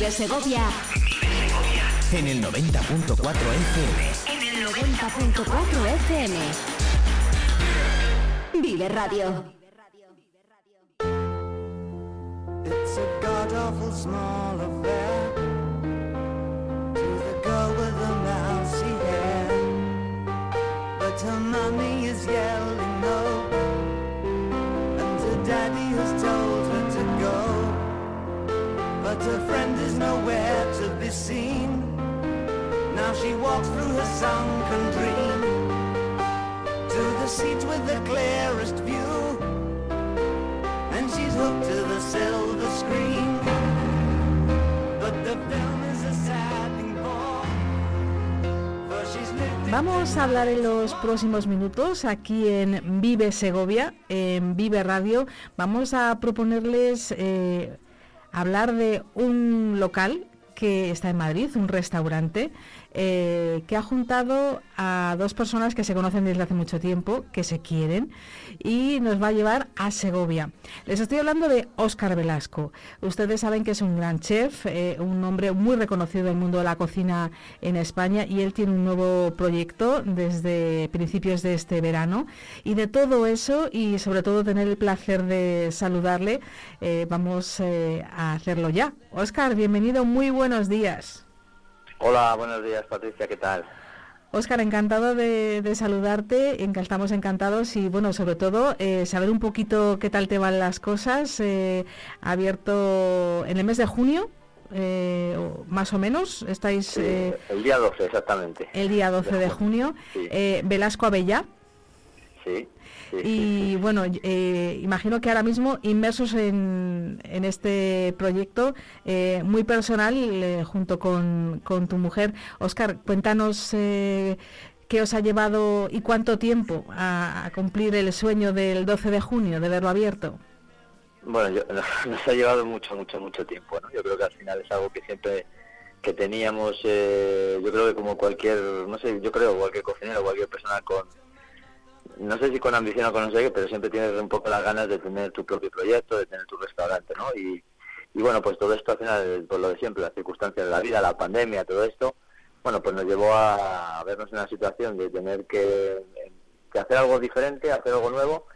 Vive Segovia. En el 90.4 FM. En el 90.4 FM. Vive Radio. It's a god awful small affair to the girl with the mousy hair. But her mommy is yelling seen. Now she walks through her sunken dream to the seat with the clearest view. And she's hooked to the silver screen. But the film is a sad thing for, for she's lived in Vamos a hablar en los próximos minutos aquí en Vive Segovia, en Vive Radio. Vamos a proponerles eh, hablar de un local que está en Madrid, un restaurante, eh, que ha juntado a dos personas que se conocen desde hace mucho tiempo, que se quieren, y nos va a llevar a Segovia. Les estoy hablando de Óscar Velasco. Ustedes saben que es un gran chef, eh, un hombre muy reconocido en el mundo de la cocina en España, y él tiene un nuevo proyecto desde principios de este verano. Y de todo eso, y sobre todo tener el placer de saludarle, eh, vamos a hacerlo ya. Óscar, bienvenido, muy buenos días. Hola, buenos días Patricia, ¿qué tal? Óscar, encantado de, de saludarte, estamos encantados y bueno, sobre todo eh, saber un poquito qué tal te van las cosas. Eh, abierto en el mes de junio, eh, más o menos, estáis Sí, eh, el día 12 exactamente. el día 12 de junio, Sí. eh, Velasco Abellá. Sí. Sí, Y bueno, eh, imagino que ahora mismo inmersos en, en este proyecto eh, muy personal eh, junto con, con tu mujer. Oscar, cuéntanos eh, qué os ha llevado y cuánto tiempo a, a cumplir el sueño del 12 de junio de verlo abierto. Bueno, yo- nos ha llevado mucho, mucho, mucho tiempo, ¿no? Yo creo que al final es algo que siempre que teníamos, eh, yo creo que como cualquier, no sé, yo creo cualquier cocinero, cualquier persona con, no sé si con ambición o con no sé pero siempre tienes un poco las ganas de tener tu propio proyecto, de tener tu restaurante, ¿no? Y, y bueno, pues todo esto al final, por lo de siempre, las circunstancias de la vida, la pandemia, todo esto, bueno, pues nos llevó a vernos en una situación de tener que, que hacer algo diferente, hacer algo nuevo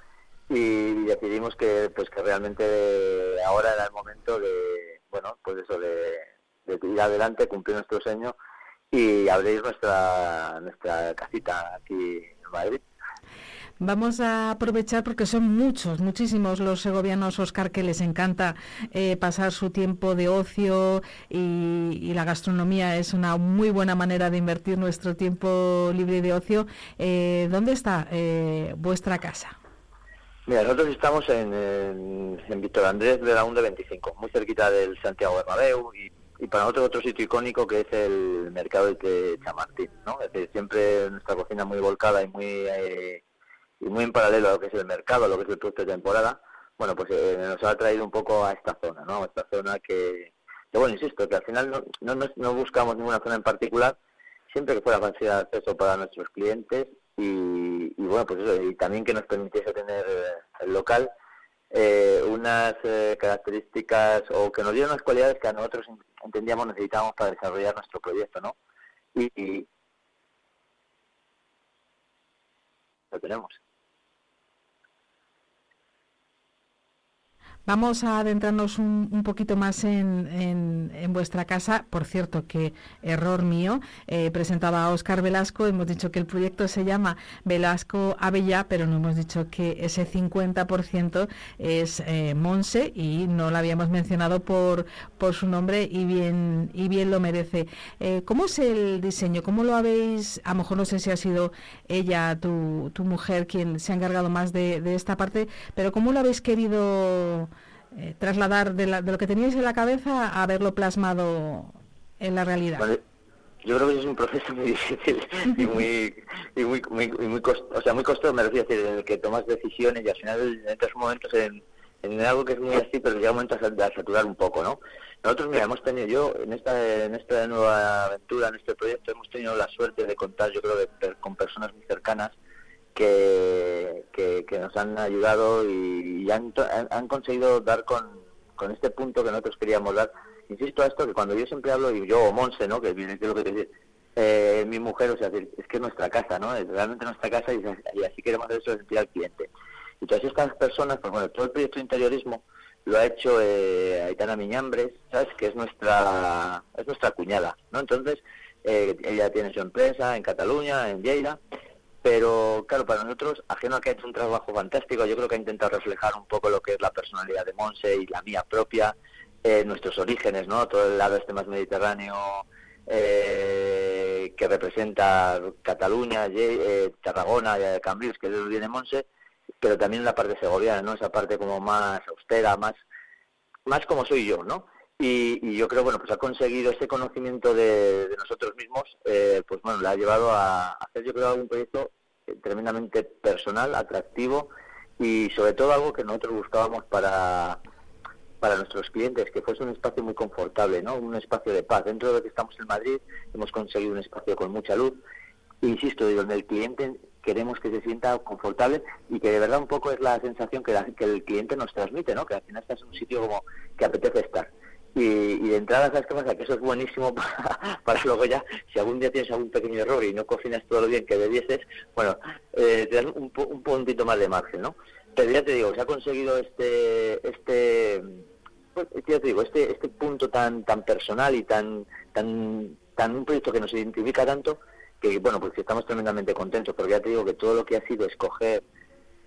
y decidimos que pues que realmente ahora era el momento de bueno pues eso de, de ir adelante cumplir nuestro sueño y abrir nuestra nuestra casita aquí en Madrid Vamos a aprovechar porque son muchos, muchísimos los segovianos, Oscar, que les encanta eh, pasar su tiempo de ocio y, y la gastronomía es una muy buena manera de invertir nuestro tiempo libre de ocio. Eh, ¿Dónde está eh, vuestra casa? Mira, nosotros estamos en, Víctor Andrés de la UNDE 25, muy cerquita del Santiago Bernabéu y, y para nosotros otro sitio icónico que es el mercado de Chamartín, ¿no? Siempre nuestra cocina muy volcada y muy eh, y muy en paralelo a lo que es el mercado, a lo que es el producto de temporada, bueno, pues eh, nos ha traído un poco a esta zona, ¿no? A esta zona que, que bueno, insisto, que al final no, no, no- buscamos ninguna zona en particular, siempre que fuera fácil de acceso para nuestros clientes y, bueno, pues eso, y también que nos permitiese tener eh, el local eh, unas eh, características o que nos diera unas cualidades que a nosotros entendíamos necesitábamos para desarrollar nuestro proyecto, ¿no? Y lo tenemos. Vamos a adentrarnos un, un poquito más en, en- vuestra casa. Por cierto, que error mío, eh, presentaba a Óscar Velasco, hemos dicho que el proyecto se llama Velasco Avellá, pero no hemos dicho que ese 50% es eh, Monse y no la habíamos mencionado por, por su nombre y bien, y bien lo merece. Eh, ¿Cómo es el diseño? ¿Cómo lo habéis, a lo mejor no sé si ha sido ella, tu, tu mujer, quien se ha encargado más de, de esta parte, pero ¿cómo lo habéis querido eh, trasladar de, la- de lo que teníais en la cabeza a verlo plasmado en la realidad? Yo creo que es un proceso muy difícil y muy y muy, muy, muy o sea muy costoso me refiero a decir en el que tomas decisiones y al final entras momentos en, en algo que es muy así pero llega un momento a, sa- a saturar un poco no nosotros mira hemos tenido yo en esta en esta nueva aventura en este proyecto hemos tenido la suerte de contar yo creo de per- con personas muy cercanas que, nos han ayudado y, han, conseguido dar con, este punto que nosotros queríamos dar insisto a esto, que cuando yo siempre hablo, y yo o Monse, ¿no? Que viene lo que te eh, mi mujer, o sea, es que es nuestra casa, ¿no? Es realmente nuestra casa y, así queremos hacer eso sentir al cliente. Y todas estas personas, pues bueno, todo el proyecto de interiorismo lo ha hecho eh, Aitana Miñambres, ¿sabes? Que es nuestra, es nuestra cuñada, ¿no? Entonces, eh, ella tiene su empresa en Cataluña, en Lleida, pero claro, para nosotros, ajeno a que ha hecho un trabajo fantástico, yo creo que ha intentado reflejar un poco lo que es la personalidad de Monse y la mía propia, eh, nuestros orígenes, ¿no? Todo el lado este más mediterráneo eh, que representa Cataluña, eh, Tarragona, Cambrils, que es donde viene Monse, pero también la parte segoviana, ¿no? Esa parte como más austera, más, más como soy yo, ¿no? Y, yo creo, bueno, pues ha conseguido ese conocimiento de, nosotros mismos, eh, pues bueno, le ha llevado a hacer, yo creo, un proyecto tremendamente personal, atractivo y sobre todo algo que nosotros buscábamos para, para nuestros clientes, que fuese un espacio muy confortable, ¿no? Un espacio de paz. Dentro de lo que estamos en Madrid, hemos conseguido un espacio con mucha luz, insisto, y donde el cliente queremos que se sienta confortable y que de verdad un poco es la sensación que, que el cliente nos transmite, ¿no? Que al final estás en un sitio como que apetece estar. Y, de entrada, ¿sabes qué pasa? Que eso es buenísimo para, luego ya, si algún día tienes algún pequeño error y no cocinas todo lo bien que debieses, bueno, eh, te dan un, un puntito más de margen, ¿no? Pero ya te digo, se ha conseguido este, este, pues, ya te digo, este, este punto tan, tan personal y tan, tan, tan un proyecto que nos identifica tanto, que bueno, pues estamos tremendamente contentos, porque ya te digo que todo lo que ha sido escoger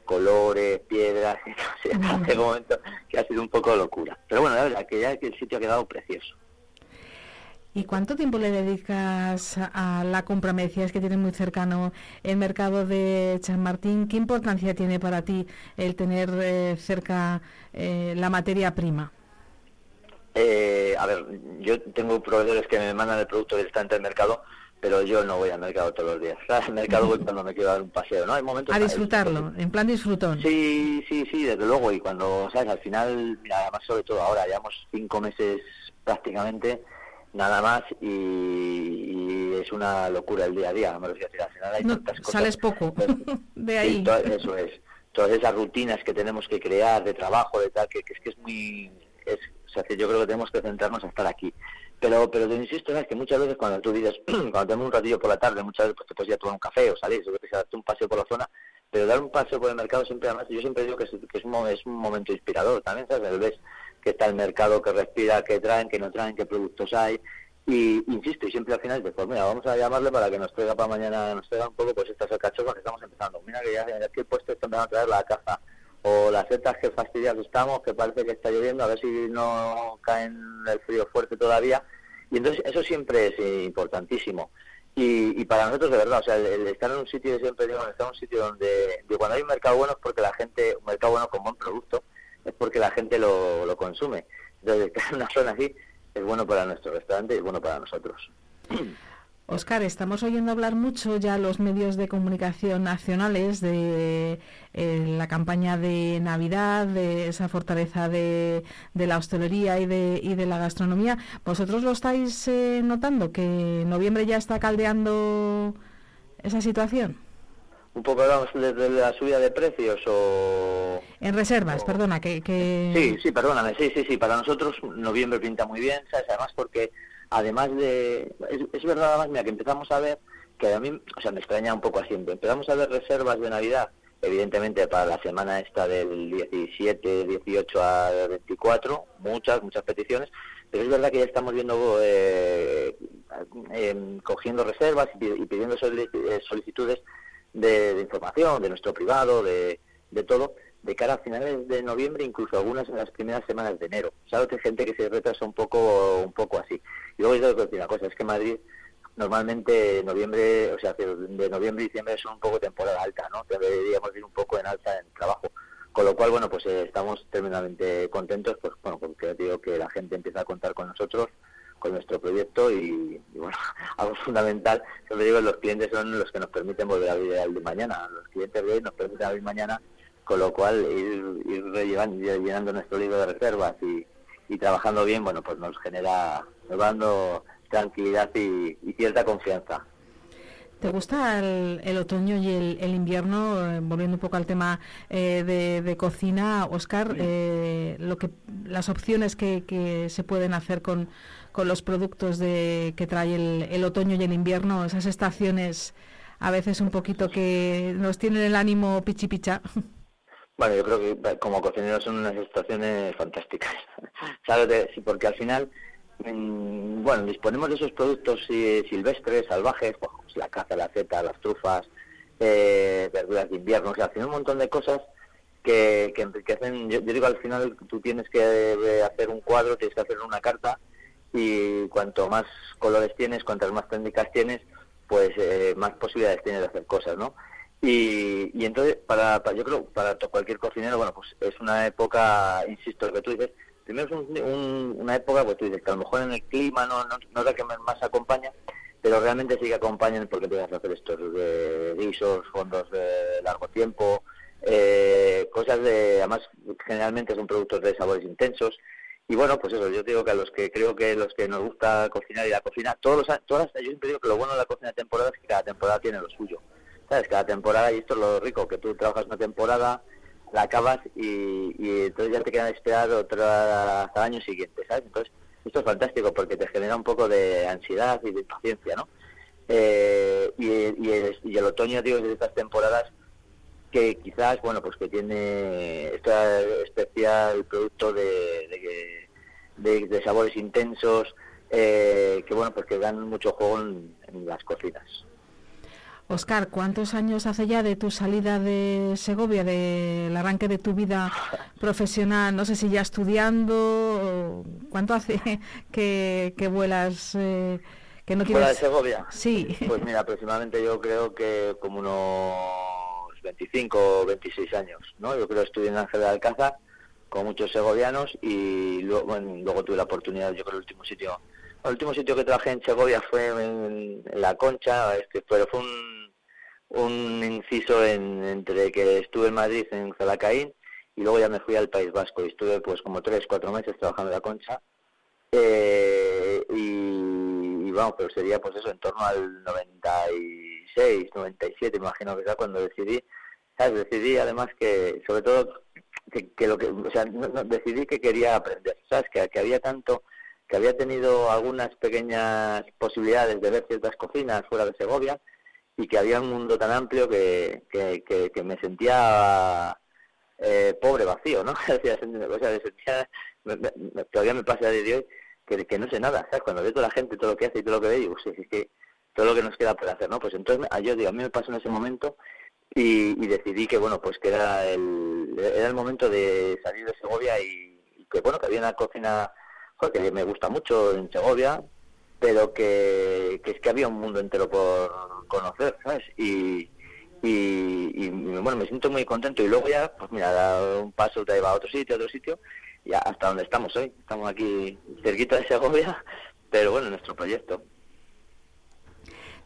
colores, piedras, hace un momento que ha sido un poco locura. Pero bueno, la verdad que ya el sitio ha quedado precioso. ¿Y cuánto tiempo le dedicas a la compra? Me decías que tienes muy cercano el mercado de Martín. ¿Qué importancia tiene para ti el tener eh, cerca eh, la materia prima? Eh, a ver, yo tengo proveedores que me mandan el producto directamente del mercado, pero yo no voy al mercado todos los días. Al mercado voy cuando me quiero dar un paseo, ¿no? Hay momentos... A disfrutarlo, en plan disfrutón. Sí, sí, sí, desde luego. Y cuando, ¿sabes? Al final, mira, además sobre todo ahora, llevamos cinco meses prácticamente, nada más, y, es una locura el día a día. Me decir, al final hay tantas cosas. Sales poco de ahí. eso es. Todas esas rutinas que tenemos que crear de trabajo, de tal, que, que es que es muy... Es, o sea, que yo creo que tenemos que centrarnos a estar aquí. Pero, pero te insisto, es que muchas veces cuando tú dices, cuando tenemos un ratillo por la tarde, muchas veces pues te puedes ir a tomar un café o salir, o que te darte un paseo por la zona, pero dar un paseo por el mercado siempre, además, yo siempre digo que es, que es, un, es un momento inspirador también, ¿sabes? Ves que está el mercado, que respira, que traen, que no traen, qué productos hay, y insisto, y siempre al final pues mira, vamos a llamarle para que nos traiga para mañana, nos traiga un poco pues estas alcachofas que estamos empezando. Mira que ya aquí el puesto está empezando a traer la caza o las setas que fastidiados estamos, que parece que está lloviendo, a ver si no caen el frío fuerte todavía. Y entonces eso siempre es importantísimo. Y, para nosotros de verdad, o sea, el, estar en un sitio, siempre digo, estar en un sitio donde, cuando hay un mercado bueno es porque la gente, un mercado bueno con buen producto, es porque la gente lo, lo consume. Entonces, estar en una zona así es bueno para nuestro restaurante y es bueno para nosotros. Oscar, estamos oyendo hablar mucho ya los medios de comunicación nacionales de eh, la campaña de Navidad, de esa fortaleza de, la hostelería y de, y de, la gastronomía. ¿Vosotros lo estáis eh, notando, que noviembre ya está caldeando esa situación? Un poco hablamos de, la subida de precios o... En reservas, perdona, que, que... Sí, sí, perdóname, sí, sí, sí, para nosotros noviembre pinta muy bien, ¿sabes? Además porque además de... Es, verdad, además, mira, que empezamos a ver, que a mí, o sea, me extraña un poco así, empezamos a ver reservas de Navidad, evidentemente para la semana esta del 17, 18 a 24, muchas, muchas peticiones, pero es verdad que ya estamos viendo, eh, em, cogiendo reservas y, pidiendo eh, solicitudes de, información, de nuestro privado, de, de todo, de cara a finales de noviembre, incluso algunas en las primeras semanas de enero. Sabes que hay gente que se retrasa un poco, un poco así. Y luego yo decir una cosa, es que Madrid normalmente noviembre, o sea, de noviembre y diciembre son un poco temporada alta, ¿no? Deberíamos ir un poco en alta en trabajo. Con lo cual, bueno, pues eh, estamos tremendamente contentos, pues bueno, porque digo que la gente empieza a contar con nosotros, con nuestro proyecto y, bueno, algo fundamental, siempre digo, los clientes son los que nos permiten volver a abrir el de mañana. Los clientes de hoy nos permiten abrir mañana, con lo cual ir, ir llenando nuestro libro de reservas y, y trabajando bien, bueno, pues nos genera, nos dando tranquilidad y, cierta confianza. ¿Te gusta el, otoño y el, invierno? Eh, volviendo un poco al tema eh, de, cocina, Oscar, eh, lo que, las opciones que, se pueden hacer con, los productos de, que trae el, otoño y el invierno, esas estaciones a veces un poquito que nos tienen el ánimo pichipicha. Bueno, yo creo que como cocineros son unas estaciones fantásticas, ¿sabes? Porque al final bueno, disponemos de esos productos silvestres, salvajes, pues, la caza, la seta, las trufas, eh, verduras de invierno, o sea, un montón de cosas que, que enriquecen. Yo, digo, al final tú tienes que eh, hacer un cuadro, tienes que hacer una carta y cuanto más colores tienes, cuantas más técnicas tienes, pues eh, más posibilidades tienes de hacer cosas, ¿no? Y, y entonces, para, yo creo, para cualquier cocinero, bueno, pues es una época, insisto, lo que tú dices, primero es una época, pues tú dices que a lo mejor en el clima no, no, no es la que más acompaña, pero realmente sí que acompañan porque tienes que hacer estos guisos, fondos de largo tiempo, eh, cosas de, además generalmente son productos de sabores intensos, y bueno, pues eso, yo digo que a los que creo que los que nos gusta cocinar y la cocina, todos los, todas, yo siempre digo que lo bueno de la cocina de temporada es que cada temporada tiene lo suyo. ¿Sabes? Cada temporada, y esto es lo rico, que tú trabajas una temporada, la acabas y, entonces ya te queda esperar otra hasta el año siguiente, ¿sabes? Entonces, esto es fantástico porque te genera un poco de ansiedad y de paciencia, ¿no? Eh, y, y, el, otoño, digo, de estas temporadas que quizás, bueno, pues que tiene este especial producto de, de, sabores intensos, eh, que bueno, pues que dan mucho juego en las cocinas. Oscar, ¿cuántos años hace ya de tu salida de Segovia, del arranque de tu vida profesional? No sé si ya estudiando, ¿cuánto hace que, vuelas? Eh, que no ¿Fuera de Segovia? Sí. Pues mira, aproximadamente yo creo que como unos 25 o 26 años, ¿no? Yo creo que estudié en Ángel de Alcázar con muchos segovianos y luego, luego tuve la oportunidad, yo creo, el último sitio el último sitio que trabajé en Segovia fue en, La Concha, este, pero fue un, inciso en, entre que estuve en Madrid, en Zalacaín, y luego ya me fui al País Vasco y estuve pues como tres, cuatro meses trabajando en La Concha. Eh, y, vamos, pero sería pues eso, en torno al 96, 97, imagino que sea cuando decidí. ¿sabes? Decidí además que, sobre todo, que, lo que, o sea, decidí que quería aprender, ¿sabes? Que, que había tanto que había tenido algunas pequeñas posibilidades de ver ciertas cocinas fuera de Segovia y que había un mundo tan amplio que, que, me sentía eh, pobre, vacío, ¿no? o sea, sentía, todavía me pasa de hoy que, que no sé nada, ¿sabes? Cuando veo toda la gente, todo lo que hace y todo lo que ve, digo, sí, es que todo lo que nos queda por hacer, ¿no? Pues entonces yo digo, a mí me pasó en ese momento y, decidí que, bueno, pues que era el, era el momento de salir de Segovia y, y que, bueno, que había una cocina que me gusta mucho en Segovia, pero que, es que había un mundo entero por conocer, ¿sabes? Y, y, bueno, me siento muy contento y luego ya, pues mira, da un paso te va a otro sitio, a otro sitio, y hasta donde estamos hoy. Estamos aquí cerquita de Segovia, pero bueno, nuestro proyecto.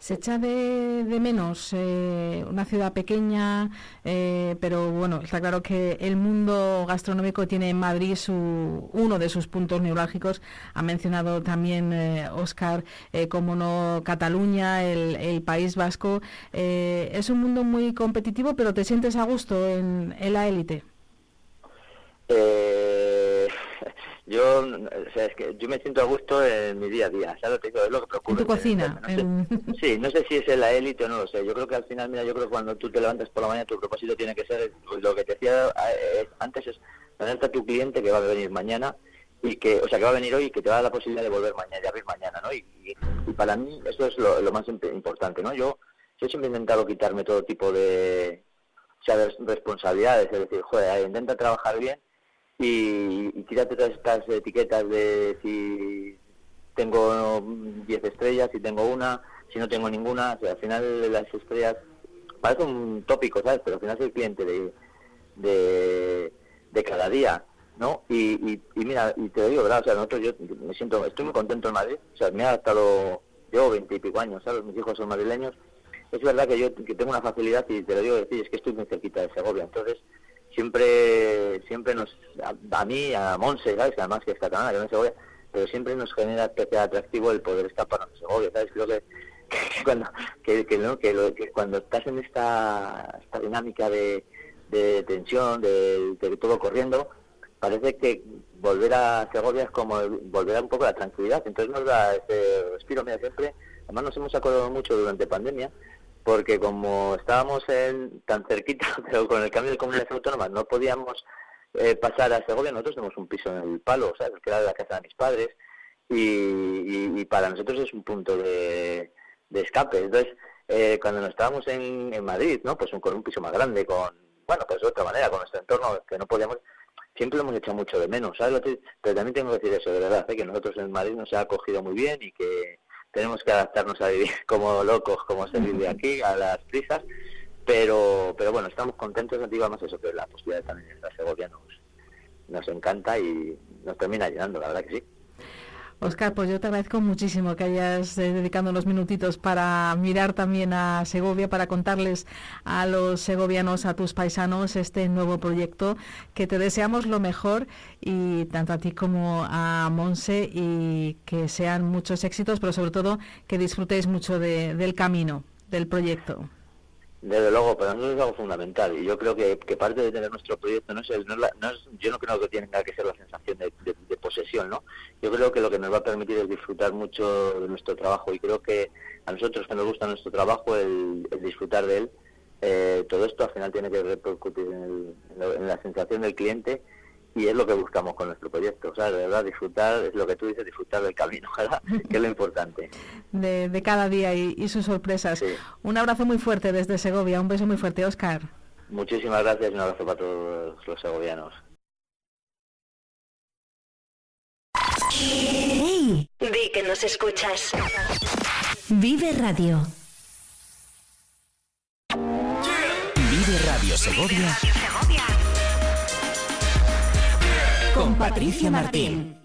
Se echa de, menos eh, una ciudad pequeña, eh, pero bueno, está claro que el mundo gastronómico tiene en Madrid su, uno de sus puntos neurálgicos. Ha mencionado también Oscar, eh, como no, Cataluña, el, País Vasco. es un mundo muy competitivo, pero ¿te sientes a gusto en, en la élite? Yo, o sea, es que yo me siento a gusto en mi día a día, ¿sabes? Es lo que procuro. En tu cocina. sí, no sé si es la élite o no lo sé. Yo creo que al final, mira, yo creo que cuando tú te levantas por la mañana, tu propósito tiene que ser pues, lo que te decía eh, antes es tenerte a tu cliente que va a venir mañana y que, o sea, que va a venir hoy y que te va a dar la posibilidad de volver mañana, de abrir mañana, ¿no? Y, para mí eso es lo, más importante, ¿no? Yo, yo siempre he intentado quitarme todo tipo de, o sea, de responsabilidades, es decir, joder, intenta trabajar bien y, y quítate todas estas etiquetas de si tengo 10 estrellas, si tengo una, si no tengo ninguna, al final las estrellas parece un tópico, ¿sabes? Pero al final soy el cliente de, de, cada día, ¿no? Y, y, mira, y te lo digo, ¿verdad? O sea, nosotros yo me siento, estoy muy contento en Madrid, o sea, me ha adaptado, llevo veinte y pico años, ¿sabes? Mis hijos son madrileños, es verdad que yo que tengo una facilidad y te lo digo decir, es que estoy muy cerquita de Segovia, entonces siempre siempre nos a, mí a Monse sabes además que es catalana que no es Segovia pero siempre nos genera especial atractivo el poder estar para Segovia sabes creo que que cuando que, que, que, lo- que cuando estás en esta, esta dinámica de, de tensión, de, de todo corriendo, parece que volver a Segovia es como volver a un poco a la tranquilidad. Entonces nos da ese respiro, mira, siempre. Además nos hemos acordado mucho durante pandemia, porque como estábamos en, tan cerquita, pero con el cambio de comunidades autónomas no podíamos eh, pasar a Segovia, nosotros tenemos un piso en el palo, ¿sabes? que era de la casa de mis padres, y, y- para nosotros es un punto de, de escape. Entonces, eh, cuando nos estábamos en, Madrid, ¿no? Pues un- con un piso más grande, con, bueno, pues de otra manera, con nuestro entorno, que no podíamos, siempre lo hemos echado mucho de menos, Pero también tengo que decir eso, de verdad, ¿eh? que nosotros en Madrid nos ha acogido muy bien y que tenemos que adaptarnos a vivir como locos, como se vive aquí, a las prisas, pero pero bueno, estamos contentos, más eso, que la posibilidad de también estar Segovia nos, nos encanta y nos termina llenando, la verdad que sí. Oscar, pues yo te agradezco muchísimo que hayas eh, dedicado unos minutitos para mirar también a Segovia, para contarles a los segovianos, a tus paisanos, este nuevo proyecto, que te deseamos lo mejor y tanto a ti como a Monse y que sean muchos éxitos, pero sobre todo que disfrutéis mucho de- del camino, del proyecto. Desde luego, para nosotros es algo fundamental y yo creo que, que parte de tener nuestro proyecto no es, no es la- no es- yo no creo que tenga que ser la sensación de, de- posesión, ¿no? Yo creo que lo que nos va a permitir es disfrutar mucho de nuestro trabajo y creo que a nosotros que nos gusta nuestro trabajo, el, el disfrutar de él, eh, todo esto al final tiene que repercutir en, el- en la sensación del cliente y es lo que buscamos con nuestro proyecto, o sea, de verdad disfrutar, es lo que tú dices, disfrutar del camino, ¿verdad? que es lo importante. De, de cada día y, y sus sorpresas. Sí. Un abrazo muy fuerte desde Segovia, un beso muy fuerte, Oscar. Muchísimas gracias y un abrazo para todos los segovianos. ¡Hey! Di que nos escuchas. Vive Radio. Vive Radio Segovia con Patricia Martín.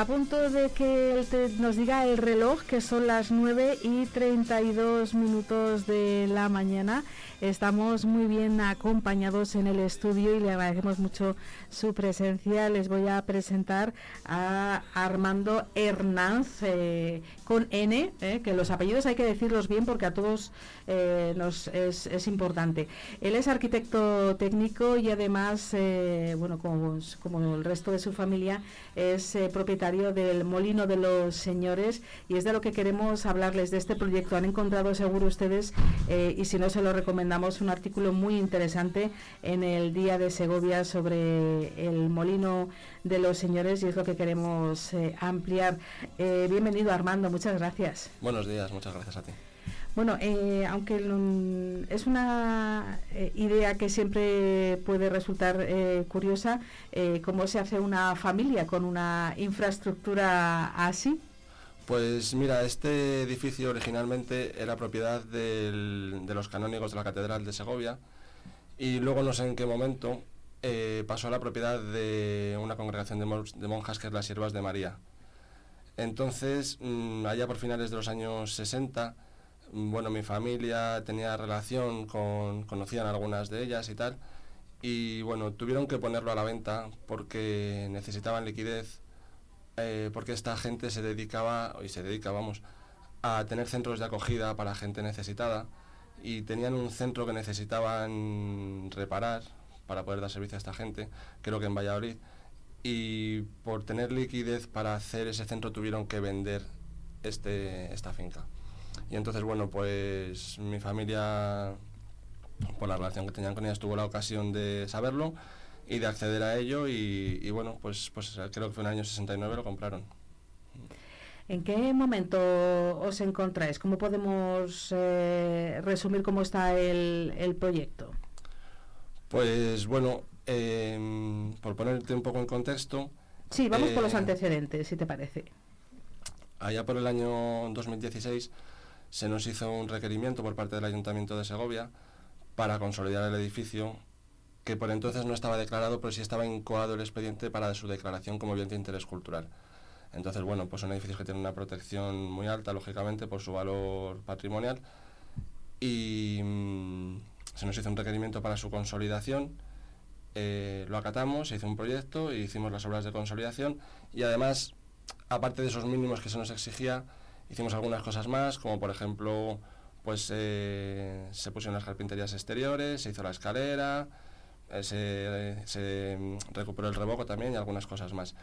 A punto de que te- nos diga el reloj, que son las 9 y 32 minutos de la mañana, estamos muy bien acompañados en el estudio y le agradecemos mucho su presencia. Les voy a presentar a Armando Hernández, eh, con N, eh, que los apellidos hay que decirlos bien porque a todos eh, nos es, es importante. Él es arquitecto técnico y además, bueno, como, como el resto de su familia, es propietario del Molino de los Señores y es de lo que queremos hablarles de este proyecto. Han encontrado seguro ustedes, y si no se lo recomendamos, un artículo muy interesante en el Día de Segovia sobre el Molino de los Señores y es lo que queremos eh, ampliar. Eh, bienvenido Armando, muchas gracias. Buenos días, muchas gracias a ti. Bueno, eh, aunque lo- es una eh, idea que siempre puede resultar eh, curiosa, ¿cómo se hace una familia con una infraestructura así? Pues mira, este edificio originalmente era propiedad de los canónigos de la Catedral de Segovia y luego no sé en qué momento eh, pasó a la propiedad de una congregación de monjas que es las Siervas de María. Entonces, mm, allá por finales de los años 60, mm, bueno, mi familia tenía relación con, conocían algunas de ellas y tal, y bueno, tuvieron que ponerlo a la venta porque necesitaban liquidez, eh, porque esta gente se dedicaba, y se dedica, vamos, a tener centros de acogida para gente necesitada, y tenían un centro que necesitaban reparar para poder dar servicio a esta gente, creo que en Valladolid, y por tener liquidez para hacer ese centro tuvieron que vender este, esta finca. Y entonces, bueno, pues mi familia, por la relación que tenían con ellas, tuvo la ocasión de saberlo y de acceder a ello y, y bueno, pues, pues creo que fue en el año 69 lo compraron. ¿En qué momento os encontráis? ¿Cómo podemos eh, resumir cómo está el, el proyecto? Pues bueno, em, por ponerte un poco en contexto, Sí, vamos por los eh, antecedentes, si te parece. allá por el año 2016 se nos hizo un requerimiento por parte del Ayuntamiento de Segovia para consolidar el edificio que por entonces no estaba declarado, pero sí estaba incoado el expediente para su declaración como bien de interés cultural. Entonces, bueno, pues son edificios que tienen una protección muy alta, lógicamente, por su valor patrimonial. Y mm, se nos hizo un requerimiento para su consolidación. eh, lo acatamos, se hizo un proyecto, e hicimos las obras de consolidación y además, aparte de esos mínimos que se nos exigía, hicimos algunas cosas más, como por ejemplo, pues eh, se pusieron las carpinterías exteriores, se hizo la escalera, se, se, mm, recuperó el revoco también y algunas cosas más.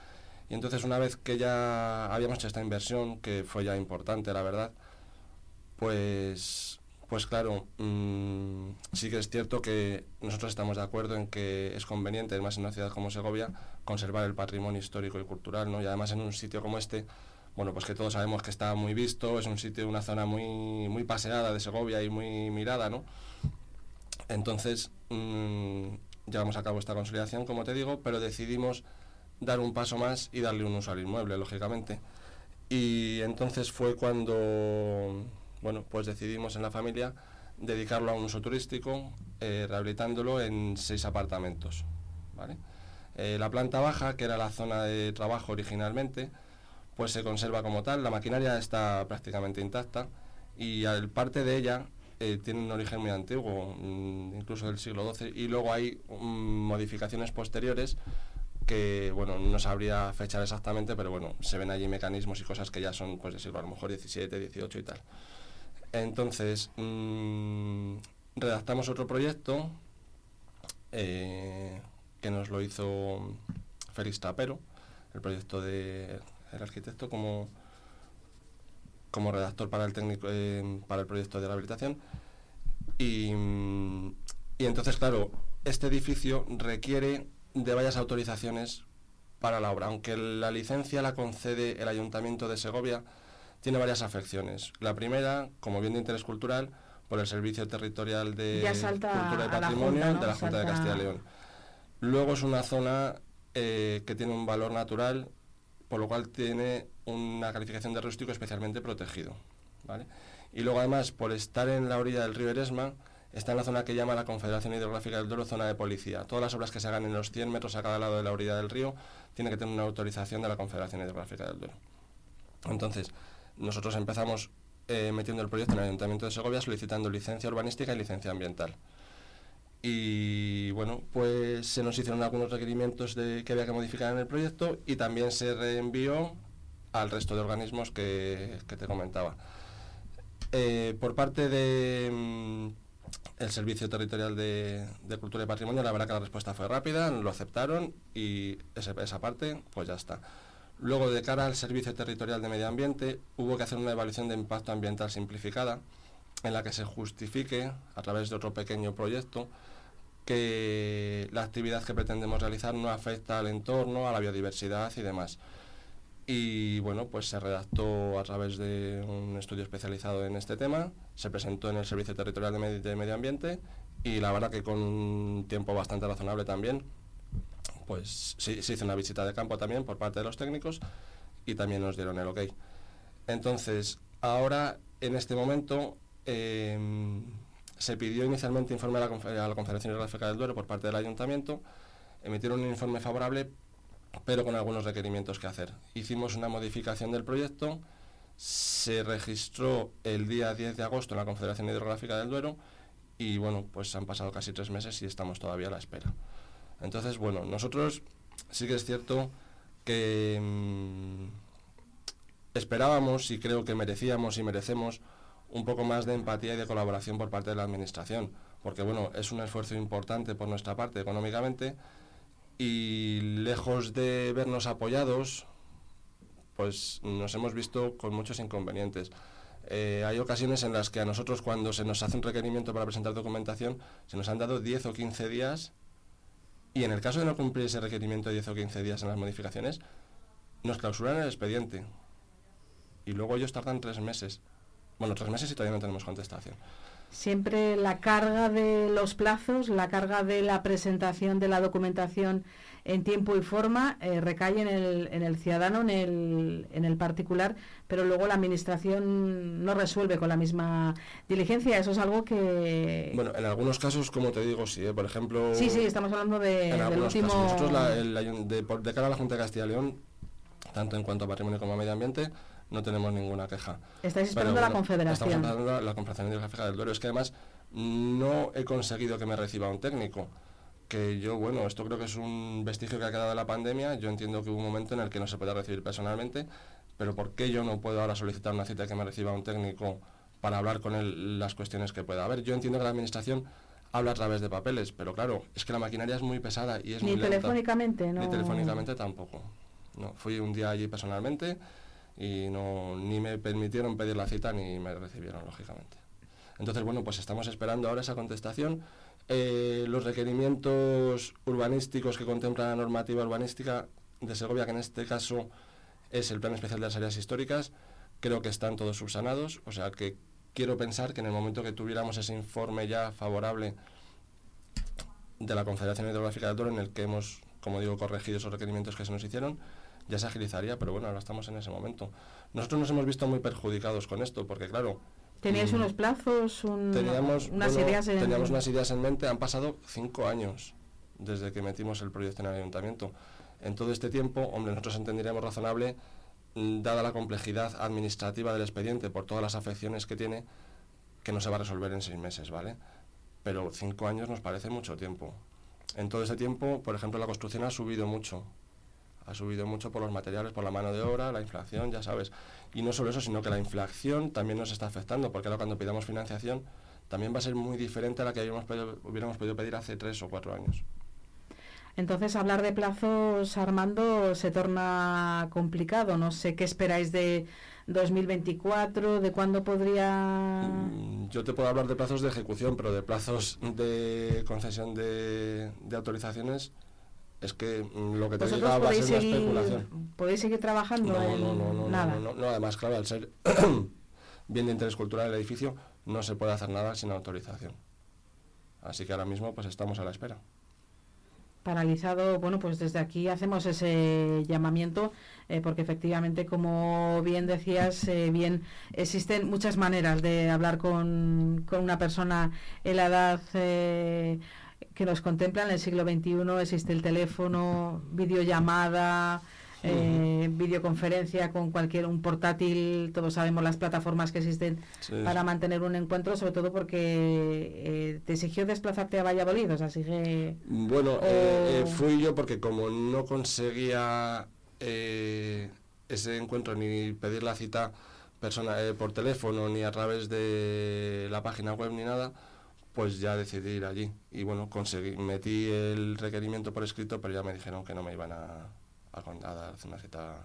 Y entonces una vez que ya habíamos hecho esta inversión, que fue ya importante, la verdad, pues, pues claro, mm, sí que es cierto que nosotros estamos de acuerdo en que es conveniente, además en una ciudad como Segovia, conservar el patrimonio histórico y cultural, ¿no? Y además en un sitio como este, bueno, pues que todos sabemos que está muy visto, es un sitio, una zona muy, muy paseada de Segovia y muy mirada, ¿no? Entonces, mm, llevamos a cabo esta consolidación, como te digo, pero decidimos dar un paso más y darle un uso al inmueble, lógicamente. Y entonces fue cuando, bueno, pues decidimos en la familia dedicarlo a un uso turístico, eh, rehabilitándolo en seis apartamentos. Eh, la planta baja, que era la zona de trabajo originalmente, pues se conserva como tal, la maquinaria está prácticamente intacta y al parte de ella eh, tiene un origen muy antiguo, mm, incluso del siglo XII, y luego hay mm, modificaciones posteriores que, bueno, no sabría fechar exactamente, pero bueno, se ven allí mecanismos y cosas que ya son, pues decirlo, a lo mejor 17, 18 y tal. Entonces, mm, redactamos otro proyecto eh, que nos lo hizo Félix Tapero, el proyecto de el arquitecto como como redactor para el técnico eh, para el proyecto de rehabilitación. Y, y entonces claro este edificio requiere de varias autorizaciones para la obra. Aunque la licencia la concede el ayuntamiento de Segovia tiene varias afecciones. La primera como bien de interés cultural por el servicio territorial de cultura y la patrimonio Junta, ¿no? de la Junta de Castilla y León. Luego es una zona eh, que tiene un valor natural por lo cual tiene una calificación de rústico especialmente protegido. ¿vale? Y luego además, por estar en la orilla del río Eresma, está en la zona que llama la Confederación Hidrográfica del Duero zona de policía. Todas las obras que se hagan en los 100 metros a cada lado de la orilla del río tienen que tener una autorización de la Confederación Hidrográfica del Duero. Entonces, nosotros empezamos eh, metiendo el proyecto en el Ayuntamiento de Segovia solicitando licencia urbanística y licencia ambiental. Y bueno, pues se nos hicieron algunos requerimientos de, que había que modificar en el proyecto y también se reenvió al resto de organismos que, te comentaba. Eh, por parte de mm, Servicio Territorial de, de Cultura y Patrimonio, la verdad que la respuesta fue rápida, lo aceptaron y ese- esa parte, pues ya está. Luego, de cara al Servicio Territorial de Medio Ambiente, hubo que hacer una evaluación de impacto ambiental simplificada, en la que se justifique, a través de otro pequeño proyecto, que la actividad que pretendemos realizar no afecta al entorno, a la biodiversidad y demás. Y bueno, pues se redactó a través de un estudio especializado en este tema, se presentó en el Servicio Territorial de Medi- de Medio Ambiente y la verdad que con un tiempo bastante razonable también, pues se hizo una visita de campo también por parte de los técnicos y también nos dieron el ok. Entonces, ahora, en este momento, eh, se pidió inicialmente informe a la, a la Confederación Hidrográfica del Duero por parte del Ayuntamiento, emitieron un informe favorable, pero con algunos requerimientos que hacer. Hicimos una modificación del proyecto, se registró el día 10 de agosto en la Confederación Hidrográfica del Duero y bueno, pues han pasado casi tres meses y estamos todavía a la espera. Entonces, bueno, nosotros sí que es cierto que mm, esperábamos y creo que merecíamos y merecemos un poco más de empatía y de colaboración por parte de la Administración, porque bueno, es un esfuerzo importante por nuestra parte económicamente y lejos de vernos apoyados, pues nos hemos visto con muchos inconvenientes. Eh, hay ocasiones en las que a nosotros cuando se nos hace un requerimiento para presentar documentación, se nos han dado 10 o 15 días y en el caso de no cumplir ese requerimiento de 10 o 15 días en las modificaciones, nos clausuran el expediente. Y luego ellos tardan tres meses. Bueno, tres meses y todavía no tenemos contestación. Siempre la carga de los plazos, la carga de la presentación de la documentación en tiempo y forma eh, recae en el, en el ciudadano, en el, en el particular, pero luego la administración no resuelve con la misma diligencia. Eso es algo que... Bueno, en algunos casos, como te digo, sí, ¿eh? por ejemplo... Sí, sí, estamos hablando de, del último... Nosotros, de, de cara a la Junta de Castilla y León, tanto en cuanto a patrimonio como a medio ambiente, no tenemos ninguna queja. Estáis esperando la Confederación. Estamos esperando la, Confederación Hidrográfica del Duero. Es que además no he conseguido que me reciba un técnico. Que yo, bueno, esto creo que es un vestigio que ha quedado de la pandemia. Yo entiendo que hubo un momento en el que no se puede recibir personalmente, pero ¿por qué yo no puedo ahora solicitar una cita que me reciba un técnico para hablar con él las cuestiones que pueda haber? Yo entiendo que la Administración habla a través de papeles, pero claro, es que la maquinaria es muy pesada y es Ni muy lenta. telefónicamente, ¿no? Ni telefónicamente tampoco. No, fui un día allí personalmente y no, ni me permitieron pedir la cita ni me recibieron, lógicamente. Entonces, bueno, pues estamos esperando ahora esa contestación. Eh, los requerimientos urbanísticos que contempla la normativa urbanística de Segovia, que en este caso es el Plan Especial de las Áreas Históricas, creo que están todos subsanados, o sea que quiero pensar que en el momento que tuviéramos ese informe ya favorable de la Confederación Hidrográfica del Duero, en el que hemos, como digo, corregido esos requerimientos que se nos hicieron, ya se agilizaría, pero bueno, ahora estamos en ese momento. Nosotros nos hemos visto muy perjudicados con esto, porque claro... ¿Teníais mm, unos plazos, teníamos, unas ideas en Teníamos unas ideas en mente, han pasado cinco años desde que metimos el proyecto en el ayuntamiento. En todo este tiempo, hombre, nosotros entenderíamos razonable, mm, dada la complejidad administrativa del expediente por todas las afecciones que tiene, que no se va a resolver en seis meses, ¿vale? Pero cinco años nos parece mucho tiempo. En todo ese tiempo, por ejemplo, la construcción ha subido mucho ha subido mucho por los materiales, por la mano de obra, la inflación, ya sabes. Y no solo eso, sino que la inflación también nos está afectando, porque ahora cuando pidamos financiación también va a ser muy diferente a la que hubiéramos podido pedir hace tres o cuatro años. Entonces, hablar de plazos, Armando, se torna complicado. No sé qué esperáis de 2024, de cuándo podría... Mm, yo te puedo hablar de plazos de ejecución, pero de plazos de concesión de, de autorizaciones es que mm, lo que te diga va a ser una especulación. ¿Podéis seguir trabajando no, en no, no, no, nada? No, no, además, claro, al ser bien de interés cultural el edificio, no se puede hacer nada sin autorización. Así que ahora mismo pues estamos a la espera. Paralizado, bueno, pues desde aquí hacemos ese llamamiento, eh, porque efectivamente, como bien decías, eh, bien existen muchas maneras de hablar con, con una persona en la edad eh, que nos contemplan en el siglo XXI. Existe el teléfono, videollamada, eh, videoconferencia con cualquier un portátil. Todos sabemos las plataformas que existen para mantener un encuentro, sobre todo porque eh, te exigió desplazarte a Valladolid. O sea, sigue, bueno, eh, fui yo porque como no conseguía ese encuentro ni pedir la cita persona, por teléfono ni a través de la página web ni nada pues ya decidí ir allí. Y bueno, conseguí, metí el requerimiento por escrito, pero ya me dijeron que no me iban a, a, dar una cita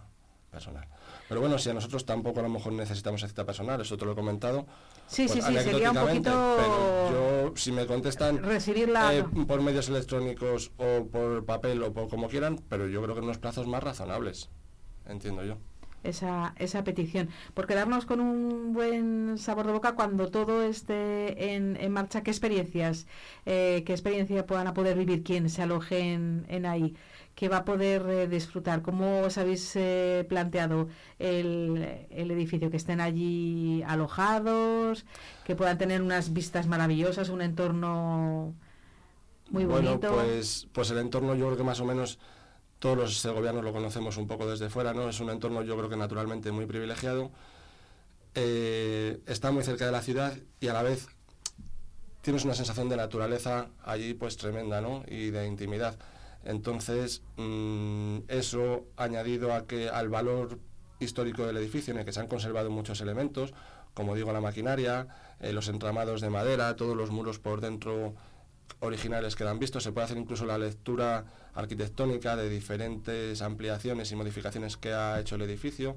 personal. Pero bueno, si a nosotros tampoco a lo mejor necesitamos esa cita personal, eso te lo he comentado. Sí, sí, pues sí, sería un poquito... Pero yo, si me contestan recibirla eh, por medios electrónicos o por papel o por como quieran, pero yo creo que en unos plazos más razonables, entiendo yo esa, esa petición. Por quedarnos con un buen sabor de boca cuando todo esté en, en marcha, ¿qué experiencias, eh, qué experiencia puedan a poder vivir quien se aloje en, ahí? ¿Qué va a poder eh, disfrutar? ¿Cómo os habéis eh, planteado el, el, edificio? Que estén allí alojados, que puedan tener unas vistas maravillosas, un entorno muy bonito. Bueno, pues, pues el entorno yo creo que más o menos todos los segovianos lo conocemos un poco desde fuera, ¿no? Es un entorno yo creo que naturalmente muy privilegiado. Eh, está muy cerca de la ciudad y a la vez tienes una sensación de naturaleza allí pues tremenda, ¿no? Y de intimidad. Entonces, mm, eso añadido a que al valor histórico del edificio en el que se han conservado muchos elementos, como digo, la maquinaria, eh, los entramados de madera, todos los muros por dentro originales que han visto, se puede hacer incluso la lectura arquitectónica de diferentes ampliaciones y modificaciones que ha hecho el edificio,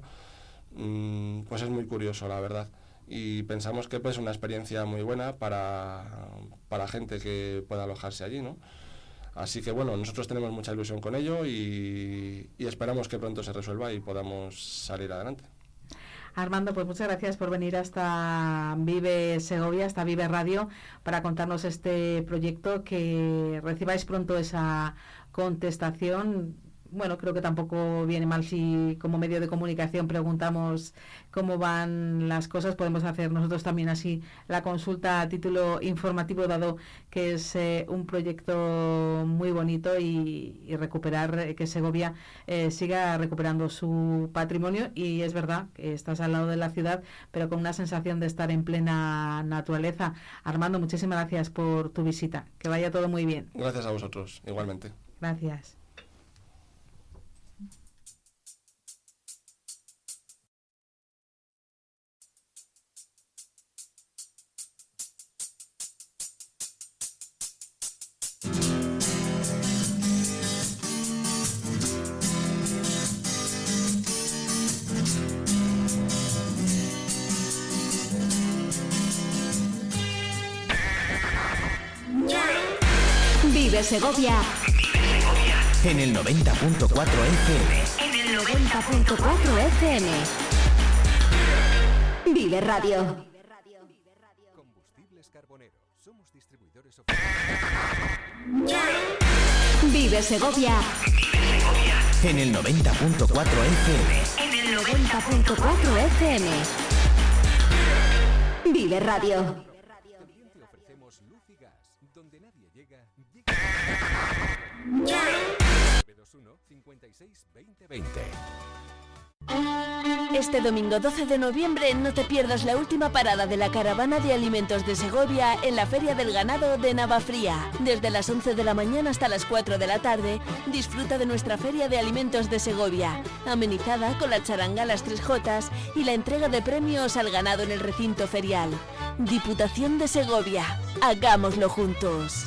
mm, pues es muy curioso, la verdad. Y pensamos que pues, es una experiencia muy buena para, para gente que pueda alojarse allí, ¿no? Así que bueno, nosotros tenemos mucha ilusión con ello y esperamos que pronto se resuelva y podamos salir adelante. Armando, pues muchas gracias por venir hasta Vive Segovia, hasta Vive Radio, para contarnos este proyecto, que recibáis pronto esa contestación bueno, creo que tampoco viene mal si como medio de comunicación preguntamos cómo van las cosas. Podemos hacer nosotros también así la consulta a título informativo, dado que es eh, un proyecto muy bonito y, recuperar, eh, que Segovia eh, siga recuperando su patrimonio. Y es verdad que estás al lado de la ciudad, pero con una sensación de estar en plena naturaleza. Armando, muchísimas gracias por tu visita. Que vaya todo muy bien. Gracias a vosotros, igualmente. Gracias. Segovia. En el 90.4 FM. En el 90.4 FM. Vive Radio. Combustibles Carbonero. Somos distribuidores Vive Segovia. En el 90.4 FM. En el 90.4 FM. Vive Radio. Este domingo 12 de noviembre no te pierdas la última parada de la caravana de alimentos de Segovia en la Feria del Ganado de Navafría. Desde las 11 de la mañana hasta las 4 de la tarde, disfruta de nuestra Feria de Alimentos de Segovia, amenizada con la charanga Las Tres Jotas y la entrega de premios al ganado en el recinto ferial. Diputación de Segovia, hagámoslo juntos.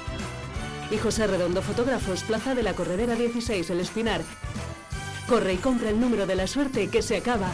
Y José Redondo Fotógrafos, Plaza de la Corredera 16, El Espinar. Corre y compra el número de la suerte que se acaba.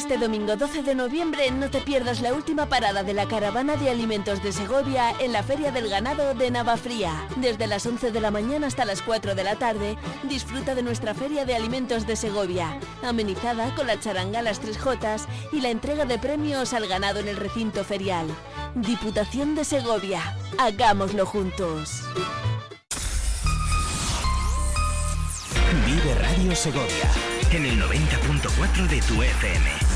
Este domingo 12 de noviembre no te pierdas la última parada de la caravana de alimentos de Segovia en la Feria del Ganado de Navafría. Desde las 11 de la mañana hasta las 4 de la tarde, disfruta de nuestra Feria de Alimentos de Segovia, amenizada con la charanga Las Tres Jotas y la entrega de premios al ganado en el recinto ferial. Diputación de Segovia, hagámoslo juntos. Vive Radio Segovia. En el 90.4 de tu FM.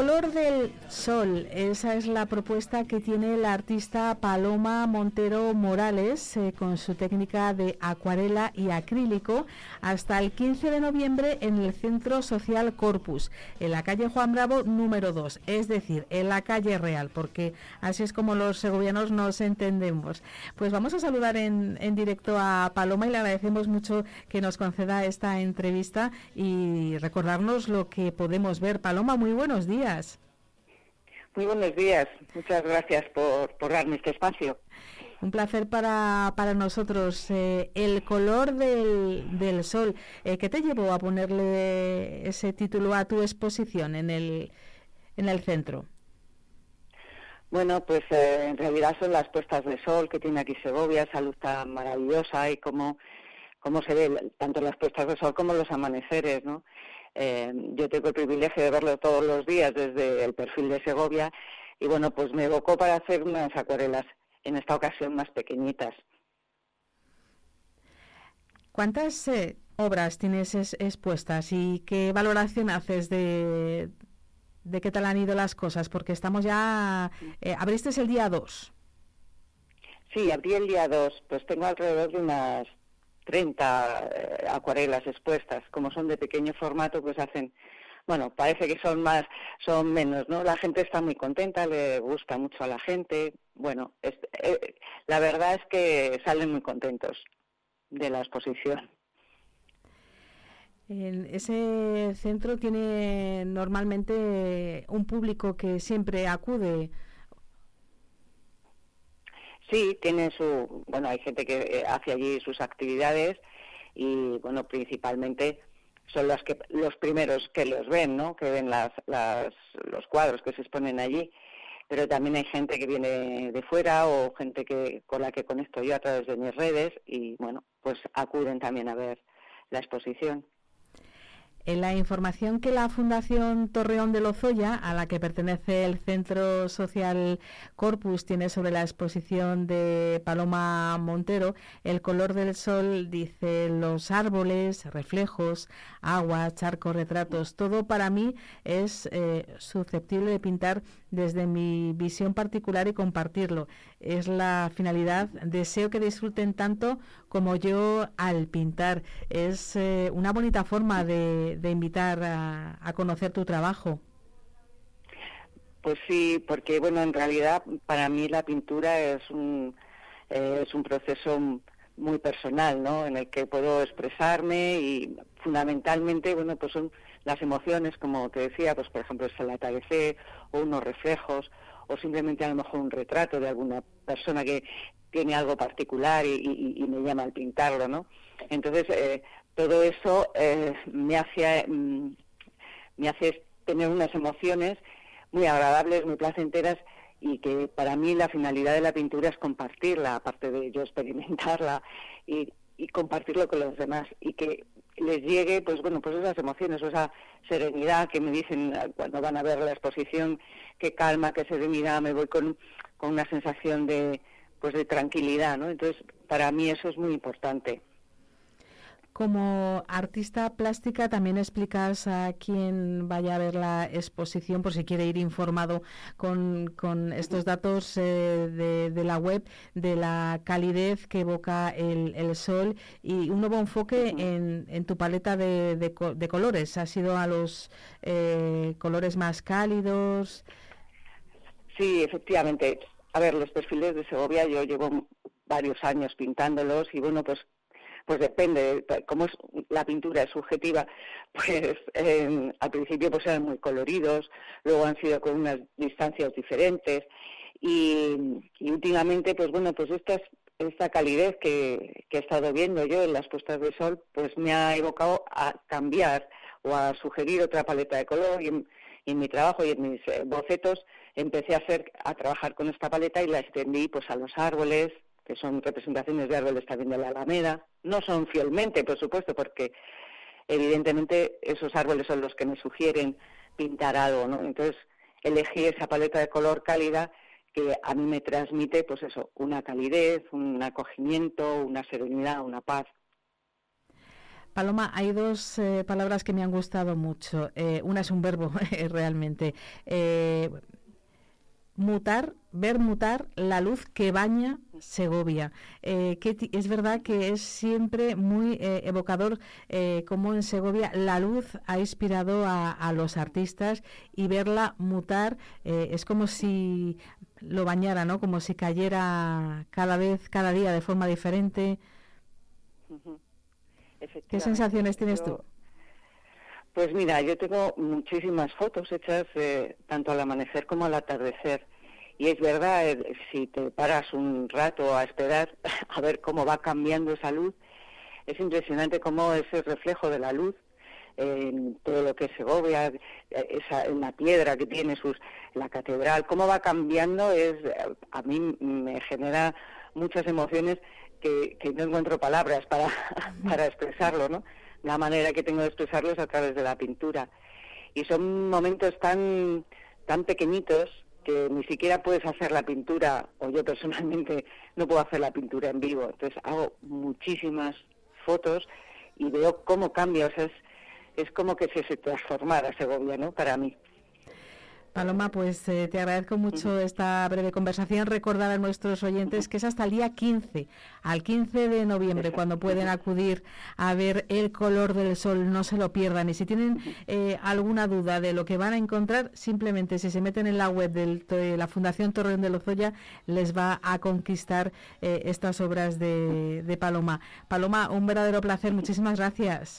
Color del sol, esa es la propuesta que tiene la artista Paloma Montero Morales eh, con su técnica de acuarela y acrílico hasta el 15 de noviembre en el Centro Social Corpus, en la calle Juan Bravo número 2, es decir, en la calle Real, porque así es como los segovianos nos entendemos. Pues vamos a saludar en, en directo a Paloma y le agradecemos mucho que nos conceda esta entrevista y recordarnos lo que podemos ver. Paloma, muy buenos días. Muy buenos días. Muchas gracias por, por darme este espacio. Un placer para, para nosotros. Eh, el color del, del sol. Eh, ¿Qué te llevó a ponerle ese título a tu exposición en el, en el centro? Bueno, pues eh, en realidad son las puestas de sol que tiene aquí Segovia, esa luz tan maravillosa y cómo, cómo se ve tanto las puestas de sol como los amaneceres, ¿no? Eh, yo tengo el privilegio de verlo todos los días desde el perfil de Segovia y bueno, pues me evocó para hacer unas acuarelas, en esta ocasión más pequeñitas. ¿Cuántas eh, obras tienes es- expuestas y qué valoración haces de, de qué tal han ido las cosas? Porque estamos ya... eh, abriste el día 2. Sí, abrí el día 2, pues tengo alrededor de unas 30 eh, acuarelas expuestas. Como son de pequeño formato, pues hacen, bueno, parece que son más, son menos, ¿no? La gente está muy contenta, le gusta mucho a la gente. Bueno, es- eh, la verdad es que salen muy contentos de la exposición. En ese centro tiene normalmente un público que siempre acude. Sí, tiene su, bueno, hay gente que eh, hace allí sus actividades y bueno, principalmente son los que los primeros que los ven, ¿no? Que ven las, las, los cuadros que se exponen allí. Pero también hay gente que viene de fuera o gente que con la que conecto yo a través de mis redes y bueno, pues acuden también a ver la exposición. En la información que la Fundación Torreón de Lozoya, a la que pertenece el Centro Social Corpus, tiene sobre la exposición de Paloma Montero, el color del sol dice los árboles, reflejos, agua, charcos, retratos, todo para mí es eh, susceptible de pintar desde mi visión particular y compartirlo. Es la finalidad. Deseo que disfruten tanto como yo al pintar. Es eh, una bonita forma de, de invitar a, a conocer tu trabajo. Pues sí, porque bueno, en realidad para mí la pintura es un eh, es un proceso muy personal, ¿no? En el que puedo expresarme y fundamentalmente, bueno, pues son las emociones, como te decía, pues por ejemplo es el atardecer o unos reflejos o simplemente a lo mejor un retrato de alguna persona que tiene algo particular y, y- y me llama al pintarlo, ¿no? Entonces eh, todo eso eh, me hace mm, me hace tener unas emociones muy agradables, muy placenteras y que para mí la finalidad de la pintura es compartirla, aparte de yo experimentarla y, compartirlo con los demás y que les llegue pues bueno pues esas emociones esa serenidad que me dicen cuando van a ver la exposición qué calma qué serenidad me voy con, con una sensación de pues de tranquilidad no entonces para mí eso es muy importante Como artista plástica también explicas a quien vaya a ver la exposición, por si quiere ir informado con, con estos datos eh, de, de la web, de la calidez que evoca el, el sol y un nuevo enfoque en, en tu paleta de, de de colores. ¿Has ido a los eh, colores más cálidos? Sí, efectivamente. A ver, los perfiles de Segovia yo llevo varios años pintándolos y bueno, pues pues depende, como es, la pintura es subjetiva, pues eh, al principio pues eran muy coloridos, luego han sido con unas distancias diferentes y, últimamente pues bueno, pues esta, esta calidez que, que he estado viendo yo en las puestas de sol pues me ha evocado a cambiar o a sugerir otra paleta de color y en, y en mi trabajo y en mis eh, bocetos empecé a hacer a trabajar con esta paleta y la extendí pues a los árboles que son representaciones de árboles también de la Alameda no son fielmente por supuesto porque evidentemente esos árboles son los que me sugieren pintar algo no entonces elegí esa paleta de color cálida que a mí me transmite pues eso una calidez un acogimiento una serenidad una paz Paloma, hay dos eh, palabras que me han gustado mucho. Eh, una es un verbo, realmente. Eh, mutar, ver mutar la luz que baña Segovia. Eh, que es verdad que es siempre muy eh, evocador eh, cómo en Segovia la luz ha inspirado a, a los artistas y verla mutar eh, es como si lo bañara, ¿no? Como si cayera cada vez, cada día de forma diferente. ¿Qué sensaciones tienes tú? Pues mira, yo tengo muchísimas fotos hechas eh, tanto al amanecer como al atardecer. Y es verdad, eh, si te paras un rato a esperar a ver cómo va cambiando esa luz, es impresionante cómo ese reflejo de la luz en todo lo que es Segovia, eh, esa, en la piedra que tiene sus, la catedral, cómo va cambiando, es a mí me genera muchas emociones que, que no encuentro palabras para, para expresarlo, ¿no? La manera que tengo de expresarlo es a través de la pintura. Y son momentos tan, tan pequeñitos que ni siquiera puedes hacer la pintura, o yo personalmente no puedo hacer la pintura en vivo. Entonces hago muchísimas fotos y veo cómo cambia. O sea, es, es como que se, se transformara Segovia, ¿no? Para mí. Paloma, pues eh, te agradezco mucho esta breve conversación. Recordar a nuestros oyentes que es hasta el día 15, al 15 de noviembre, cuando pueden acudir a ver el color del sol. No se lo pierdan. Y si tienen eh, alguna duda de lo que van a encontrar, simplemente si se meten en la web del- de la Fundación Torreón de Lozoya, les va a conquistar eh, estas obras de, de Paloma. Paloma, un verdadero placer. Muchísimas gracias.